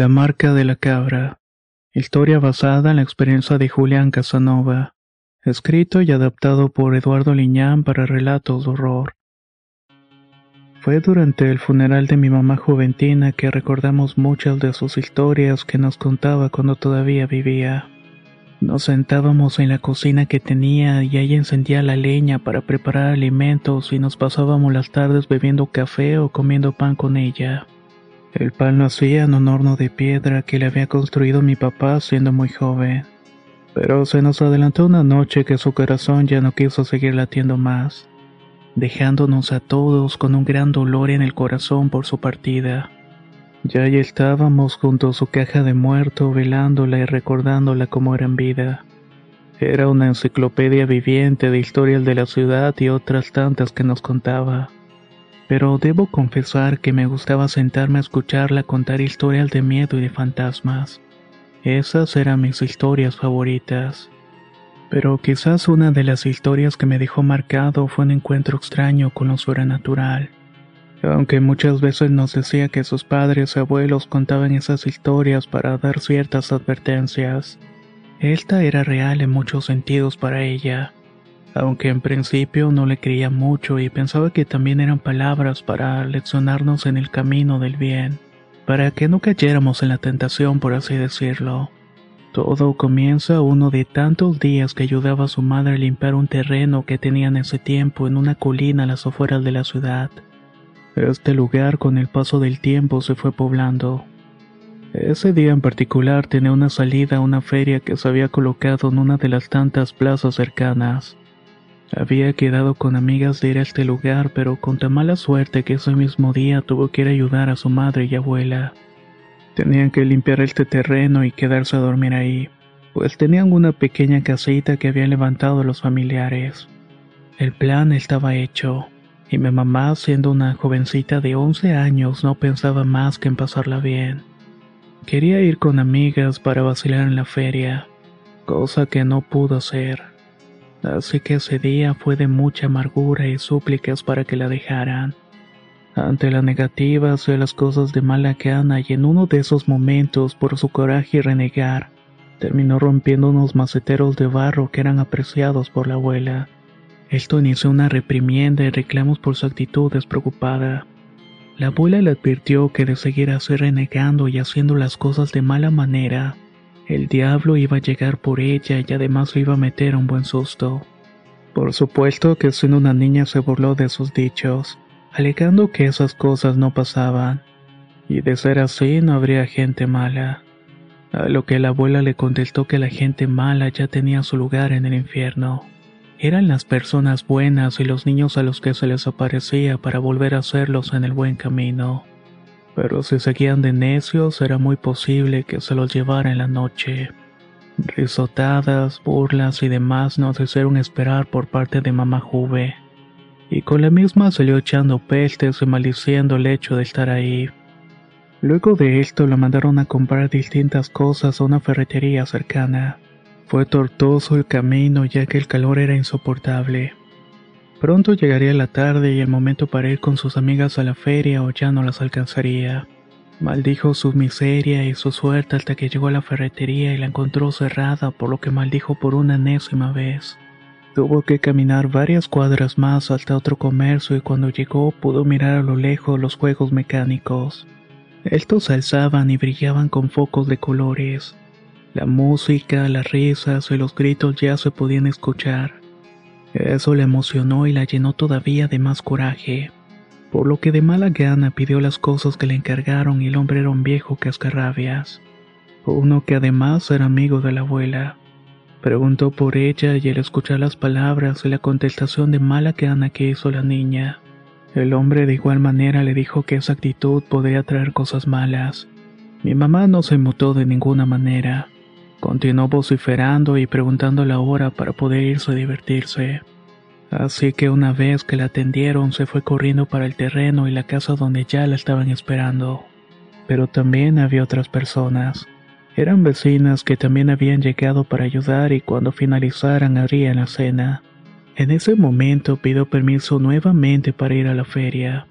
La marca de la cabra. Historia basada en la experiencia de Julián Casanova. Escrito y adaptado por Eduardo Liñán para relatos de horror. Fue durante el funeral de mi mamá Juventina que recordamos muchas de sus historias que nos contaba cuando todavía vivía. Nos sentábamos en la cocina que tenía y ella encendía la leña para preparar alimentos y nos pasábamos las tardes bebiendo café o comiendo pan con ella. El pan lo hacía en un horno de piedra que le había construido mi papá siendo muy joven. Pero se nos adelantó una noche que su corazón ya no quiso seguir latiendo más, dejándonos a todos con un gran dolor en el corazón por su partida. Ya ahí estábamos junto a su caja de muerto, velándola y recordándola como era en vida. Era una enciclopedia viviente de historias de la ciudad y otras tantas que nos contaba pero debo confesar que me gustaba sentarme a escucharla contar historias de miedo y de fantasmas. Esas eran mis historias favoritas. Pero quizás una de las historias que me dejó marcado fue un encuentro extraño con lo sobrenatural. Aunque muchas veces nos decía que sus padres y abuelos contaban esas historias para dar ciertas advertencias, esta era real en muchos sentidos para ella aunque en principio no le creía mucho y pensaba que también eran palabras para leccionarnos en el camino del bien, para que no cayéramos en la tentación, por así decirlo. Todo comienza uno de tantos días que ayudaba a su madre a limpiar un terreno que tenía en ese tiempo en una colina a las afueras de la ciudad. Este lugar con el paso del tiempo se fue poblando. Ese día en particular tenía una salida a una feria que se había colocado en una de las tantas plazas cercanas. Había quedado con amigas de ir a este lugar, pero con tan mala suerte que ese mismo día tuvo que ir a ayudar a su madre y abuela. Tenían que limpiar este terreno y quedarse a dormir ahí, pues tenían una pequeña casita que habían levantado los familiares. El plan estaba hecho, y mi mamá, siendo una jovencita de 11 años, no pensaba más que en pasarla bien. Quería ir con amigas para vacilar en la feria, cosa que no pudo hacer. Así que ese día fue de mucha amargura y súplicas para que la dejaran. Ante la negativa hacía las cosas de mala gana y en uno de esos momentos, por su coraje y renegar, terminó rompiendo unos maceteros de barro que eran apreciados por la abuela. Esto inició una reprimienda y reclamos por su actitud despreocupada. La abuela le advirtió que de seguir así renegando y haciendo las cosas de mala manera, el diablo iba a llegar por ella y además le iba a meter un buen susto. Por supuesto que siendo una niña se burló de sus dichos, alegando que esas cosas no pasaban, y de ser así no habría gente mala. A lo que la abuela le contestó que la gente mala ya tenía su lugar en el infierno. Eran las personas buenas y los niños a los que se les aparecía para volver a hacerlos en el buen camino pero si seguían de necios era muy posible que se los llevara en la noche. Risotadas, burlas y demás nos hicieron esperar por parte de mamá Juve, y con la misma salió echando pestes y maldiciendo el hecho de estar ahí. Luego de esto la mandaron a comprar distintas cosas a una ferretería cercana. Fue tortuoso el camino ya que el calor era insoportable. Pronto llegaría la tarde y el momento para ir con sus amigas a la feria o ya no las alcanzaría. Maldijo su miseria y su suerte hasta que llegó a la ferretería y la encontró cerrada, por lo que maldijo por una enésima vez. Tuvo que caminar varias cuadras más hasta otro comercio y cuando llegó pudo mirar a lo lejos los juegos mecánicos. Estos alzaban y brillaban con focos de colores. La música, las risas y los gritos ya se podían escuchar. Eso le emocionó y la llenó todavía de más coraje. por lo que de mala gana pidió las cosas que le encargaron y el hombre era un viejo cascarrabias, uno que además era amigo de la abuela. Preguntó por ella y al escuchar las palabras y la contestación de mala gana que hizo la niña, el hombre de igual manera le dijo que esa actitud podría traer cosas malas. Mi mamá no se mutó de ninguna manera. Continuó vociferando y preguntando la hora para poder irse a divertirse. Así que una vez que la atendieron se fue corriendo para el terreno y la casa donde ya la estaban esperando. Pero también había otras personas. Eran vecinas que también habían llegado para ayudar y cuando finalizaran harían la cena. En ese momento pidió permiso nuevamente para ir a la feria.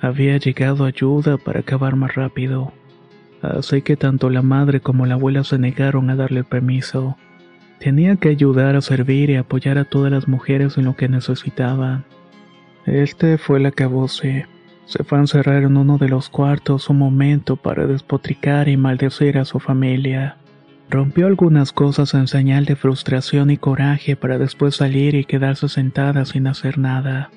Había llegado ayuda para acabar más rápido. Así que tanto la madre como la abuela se negaron a darle permiso. Tenía que ayudar a servir y apoyar a todas las mujeres en lo que necesitaban. Este fue el acabose. Se fue a encerrar en uno de los cuartos un momento para despotricar y maldecir a su familia. Rompió algunas cosas en señal de frustración y coraje para después salir y quedarse sentada sin hacer nada.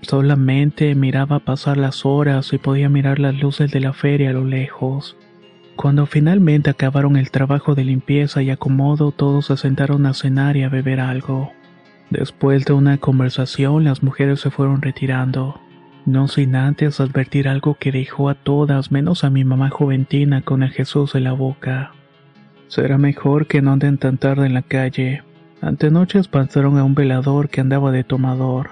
Solamente miraba pasar las horas y podía mirar las luces de la feria a lo lejos. Cuando finalmente acabaron el trabajo de limpieza y acomodo, todos se sentaron a cenar y a beber algo. Después de una conversación, las mujeres se fueron retirando, no sin antes advertir algo que dejó a todas menos a mi mamá juventina con el Jesús en la boca. Será mejor que no anden tan tarde en la calle. Antenoche espantaron a un velador que andaba de tomador.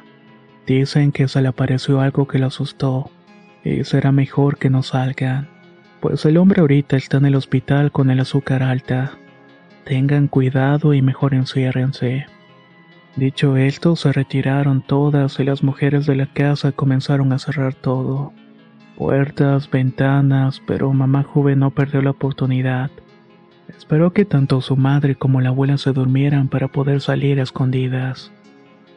Dicen que se le apareció algo que lo asustó, y será mejor que no salgan pues el hombre ahorita está en el hospital con el azúcar alta. Tengan cuidado y mejor enciérrense. Dicho esto, se retiraron todas y las mujeres de la casa comenzaron a cerrar todo. Puertas, ventanas, pero mamá joven no perdió la oportunidad. Esperó que tanto su madre como la abuela se durmieran para poder salir a escondidas.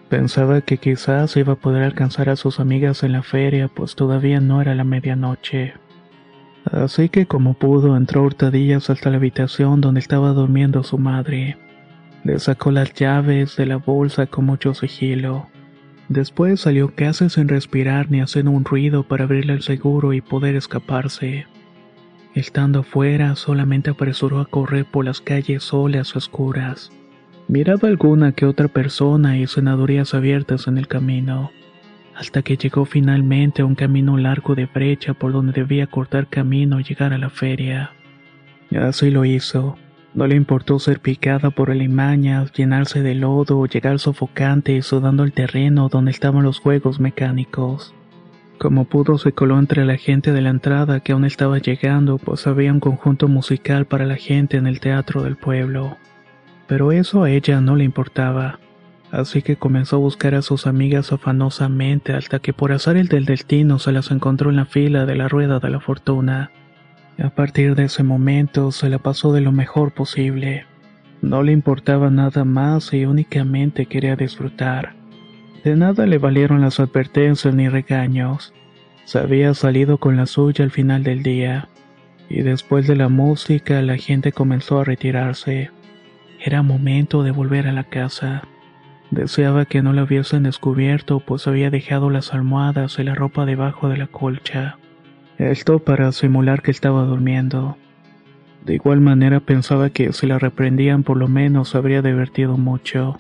Pensaba que quizás iba a poder alcanzar a sus amigas en la feria, pues todavía no era la medianoche. Así que como pudo entró hurtadillas hasta la habitación donde estaba durmiendo su madre. Le sacó las llaves de la bolsa con mucho sigilo. Después salió casi sin respirar ni hacer un ruido para abrirle el seguro y poder escaparse. Estando fuera, solamente apresuró a correr por las calles solas oscuras. Miraba alguna que otra persona y cenadurías abiertas en el camino hasta que llegó finalmente a un camino largo de brecha por donde debía cortar camino y llegar a la feria. Así lo hizo. No le importó ser picada por el imaña, llenarse de lodo o llegar sofocante y sudando el terreno donde estaban los juegos mecánicos. Como pudo se coló entre la gente de la entrada que aún estaba llegando, pues había un conjunto musical para la gente en el teatro del pueblo. Pero eso a ella no le importaba así que comenzó a buscar a sus amigas afanosamente hasta que por azar el del destino se las encontró en la fila de la rueda de la fortuna. A partir de ese momento se la pasó de lo mejor posible. No le importaba nada más y únicamente quería disfrutar. De nada le valieron las advertencias ni regaños. Se había salido con la suya al final del día. Y después de la música la gente comenzó a retirarse. Era momento de volver a la casa. Deseaba que no la hubiesen descubierto, pues había dejado las almohadas y la ropa debajo de la colcha. Esto para simular que estaba durmiendo. De igual manera pensaba que si la reprendían por lo menos habría divertido mucho.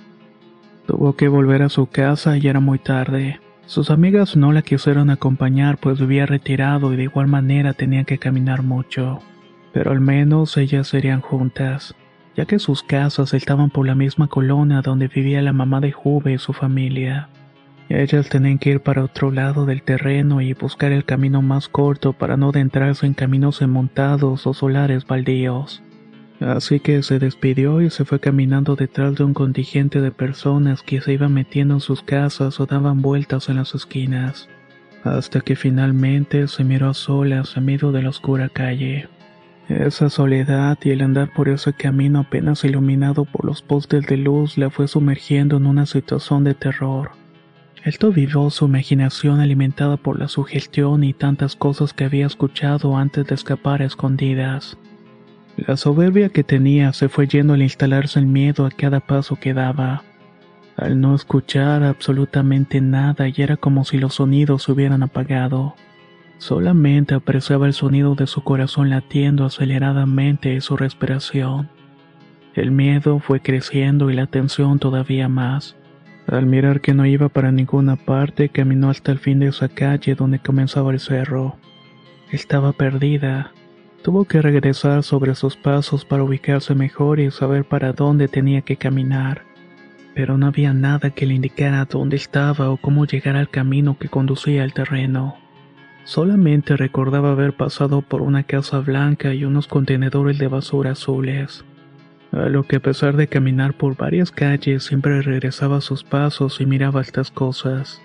Tuvo que volver a su casa y era muy tarde. Sus amigas no la quisieron acompañar pues vivía retirado y de igual manera tenía que caminar mucho. Pero al menos ellas serían juntas ya que sus casas estaban por la misma colonia donde vivía la mamá de Juve y su familia. Ellas tenían que ir para otro lado del terreno y buscar el camino más corto para no adentrarse en caminos enmontados o solares baldíos. Así que se despidió y se fue caminando detrás de un contingente de personas que se iban metiendo en sus casas o daban vueltas en las esquinas, hasta que finalmente se miró a solas en medio de la oscura calle. Esa soledad y el andar por ese camino apenas iluminado por los postes de luz la fue sumergiendo en una situación de terror. Esto vivió su imaginación alimentada por la sugestión y tantas cosas que había escuchado antes de escapar a escondidas. La soberbia que tenía se fue yendo al instalarse el miedo a cada paso que daba. al no escuchar absolutamente nada y era como si los sonidos se hubieran apagado. Solamente apreciaba el sonido de su corazón latiendo aceleradamente y su respiración. El miedo fue creciendo y la tensión todavía más. Al mirar que no iba para ninguna parte, caminó hasta el fin de esa calle donde comenzaba el cerro. Estaba perdida. Tuvo que regresar sobre sus pasos para ubicarse mejor y saber para dónde tenía que caminar pero no había nada que le indicara dónde estaba o cómo llegar al camino que conducía al terreno. Solamente recordaba haber pasado por una casa blanca y unos contenedores de basura azules. A lo que a pesar de caminar por varias calles siempre regresaba a sus pasos y miraba estas cosas.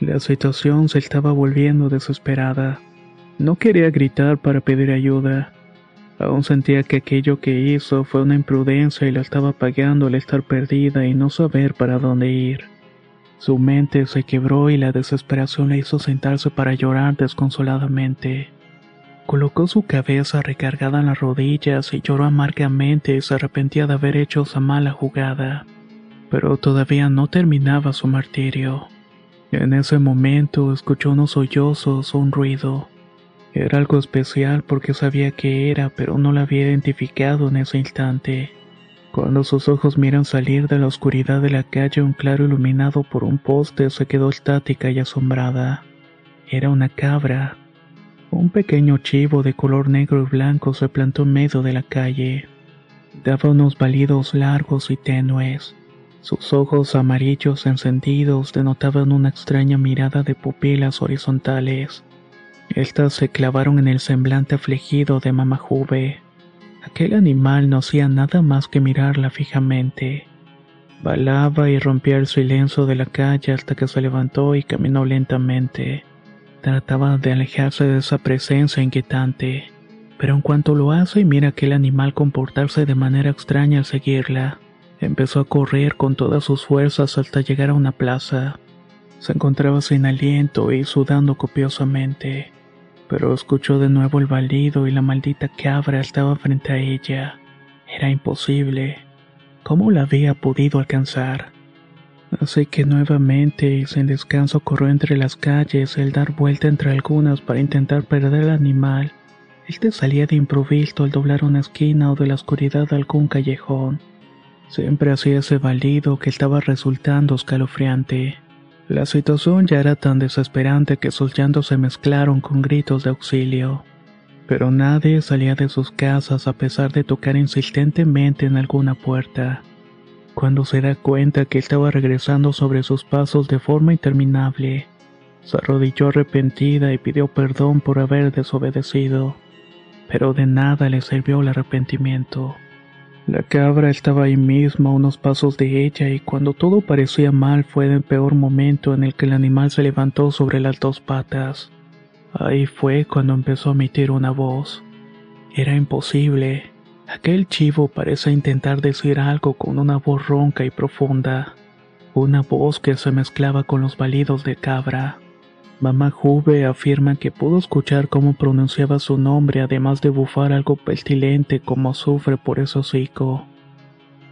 La situación se estaba volviendo desesperada. No quería gritar para pedir ayuda. Aún sentía que aquello que hizo fue una imprudencia y la estaba pagando al estar perdida y no saber para dónde ir. Su mente se quebró y la desesperación le hizo sentarse para llorar desconsoladamente. Colocó su cabeza recargada en las rodillas y lloró amargamente y se arrepentía de haber hecho esa mala jugada. Pero todavía no terminaba su martirio. En ese momento escuchó unos sollozos o un ruido. Era algo especial porque sabía que era, pero no la había identificado en ese instante. Cuando sus ojos miran salir de la oscuridad de la calle un claro iluminado por un poste, se quedó estática y asombrada. Era una cabra. Un pequeño chivo de color negro y blanco se plantó en medio de la calle. Daba unos balidos largos y tenues. Sus ojos amarillos encendidos denotaban una extraña mirada de pupilas horizontales. Estas se clavaron en el semblante afligido de Mamá Juve. Aquel animal no hacía nada más que mirarla fijamente. Balaba y rompía el silencio de la calle hasta que se levantó y caminó lentamente. Trataba de alejarse de esa presencia inquietante, pero en cuanto lo hace mira aquel animal comportarse de manera extraña al seguirla, Empezó a correr con todas sus fuerzas hasta llegar a una plaza. Se encontraba sin aliento y sudando copiosamente, pero escuchó de nuevo el balido y la maldita cabra estaba frente a ella. Era imposible. ¿Cómo la había podido alcanzar? Así que nuevamente y sin descanso corrió entre las calles, el dar vuelta entre algunas para intentar perder al animal. Este salía de improviso al doblar una esquina o de la oscuridad de algún callejón. Siempre hacía ese balido que estaba resultando escalofriante. La situación ya era tan desesperante que sus llantos se mezclaron con gritos de auxilio. Pero nadie salía de sus casas a pesar de tocar insistentemente en alguna puerta. Cuando se da cuenta que estaba regresando sobre sus pasos de forma interminable, se arrodilló arrepentida y pidió perdón por haber desobedecido. Pero de nada le sirvió el arrepentimiento. La cabra estaba ahí mismo a unos pasos de ella y cuando todo parecía mal fue el peor momento en el que el animal se levantó sobre las dos patas. Ahí fue cuando empezó a emitir una voz. Era imposible. Aquel chivo parece intentar decir algo con una voz ronca y profunda. Una voz que se mezclaba con los balidos de cabra. Mamá Juve afirma que pudo escuchar cómo pronunciaba su nombre además de bufar algo pestilente como azufre por ese hocico.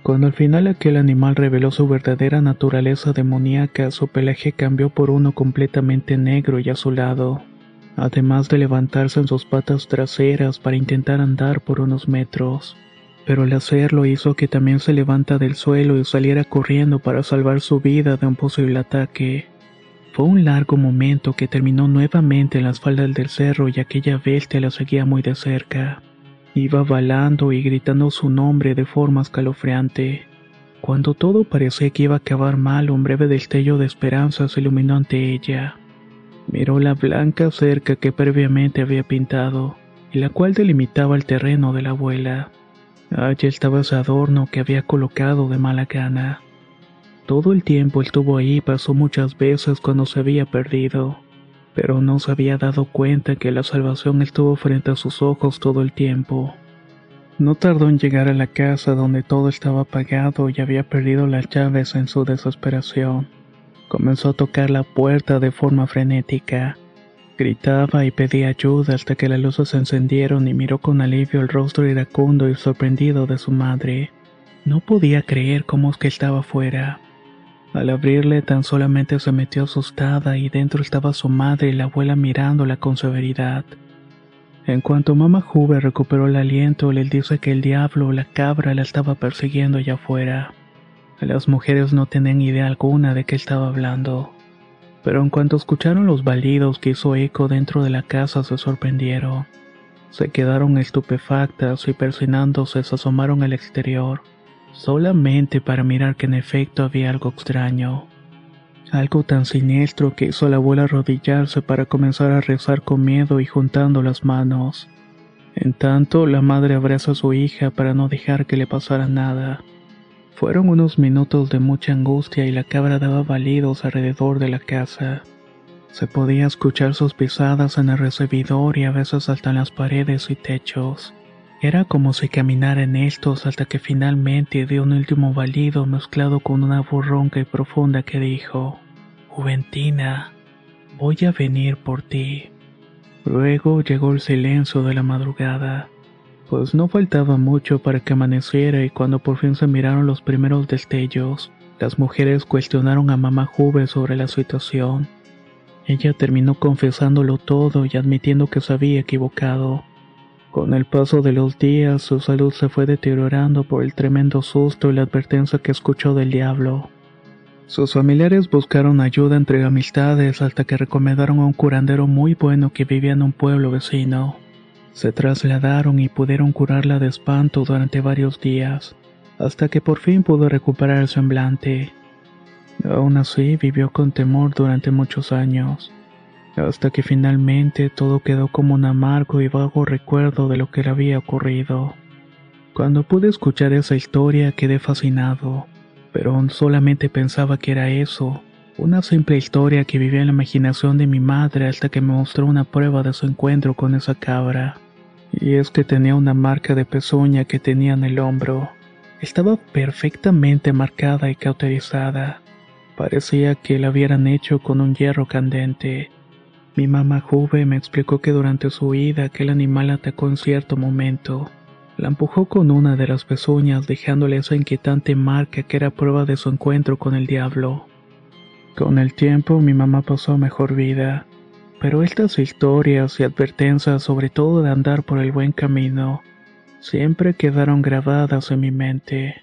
Cuando al final aquel animal reveló su verdadera naturaleza demoníaca, su pelaje cambió por uno completamente negro y azulado. además de levantarse en sus patas traseras para intentar andar por unos metros. Pero al hacerlo hizo que también se levanta del suelo y saliera corriendo para salvar su vida de un posible ataque. Fue un largo momento que terminó nuevamente en las faldas del cerro y aquella bestia la seguía muy de cerca. Iba balando y gritando su nombre de forma escalofriante. Cuando todo parecía que iba a acabar mal, un breve destello de esperanza se iluminó ante ella. Miró la blanca cerca que previamente había pintado, y la cual delimitaba el terreno de la abuela. Allí estaba ese adorno que había colocado de mala gana. Todo el tiempo estuvo ahí, pasó muchas veces cuando se había perdido, pero no se había dado cuenta que la salvación estuvo frente a sus ojos todo el tiempo. No tardó en llegar a la casa donde todo estaba apagado y había perdido las llaves en su desesperación. Comenzó a tocar la puerta de forma frenética. Gritaba y pedía ayuda hasta que las luces se encendieron y miró con alivio el rostro iracundo y sorprendido de su madre. No podía creer cómo es que estaba fuera. Al abrirle tan solamente se metió asustada y dentro estaba su madre y la abuela mirándola con severidad. En cuanto Mamá Juve recuperó el aliento, le dice que el diablo o la cabra la estaba persiguiendo allá afuera. Las mujeres no tenían idea alguna de qué estaba hablando. Pero en cuanto escucharon los balidos que hizo eco dentro de la casa se sorprendieron. Se quedaron estupefactas y persinándose se asomaron al exterior, solamente para mirar que en efecto había algo extraño. Algo tan siniestro que hizo a la abuela arrodillarse para comenzar a rezar con miedo y juntando las manos. En tanto, la madre abraza a su hija para no dejar que le pasara nada. Fueron unos minutos de mucha angustia y la cabra daba balidos alrededor de la casa. Se podía escuchar sus pisadas en el recibidor y a veces hasta las paredes y techos. Era como si caminara en estos hasta que finalmente dio un último balido mezclado con una voz ronca y profunda que dijo, Juventina, voy a venir por ti. Luego llegó el silencio de la madrugada, pues no faltaba mucho para que amaneciera y cuando por fin se miraron los primeros destellos, las mujeres cuestionaron a mamá Juve sobre la situación. Ella terminó confesándolo todo y admitiendo que se había equivocado. Con el paso de los días, su salud se fue deteriorando por el tremendo susto y la advertencia que escuchó del diablo. Sus familiares buscaron ayuda entre amistades hasta que recomendaron a un curandero muy bueno que vivía en un pueblo vecino. Se trasladaron y pudieron curarla de espanto durante varios días, hasta que por fin pudo recuperar el semblante. Aún así, vivió con temor durante muchos años hasta que finalmente todo quedó como un amargo y vago recuerdo de lo que le había ocurrido. Cuando pude escuchar esa historia quedé fascinado, pero solamente pensaba que era eso, una simple historia que vivía en la imaginación de mi madre hasta que me mostró una prueba de su encuentro con esa cabra. Y es que tenía una marca de pezuña que tenía en el hombro. Estaba perfectamente marcada y cauterizada. Parecía que la hubieran hecho con un hierro candente. Mi mamá Juve me explicó que durante su huida aquel animal atacó en cierto momento. La empujó con una de las pezuñas dejándole esa inquietante marca que era prueba de su encuentro con el diablo. Con el tiempo mi mamá pasó mejor vida, pero estas historias y advertencias sobre todo de andar por el buen camino siempre quedaron grabadas en mi mente.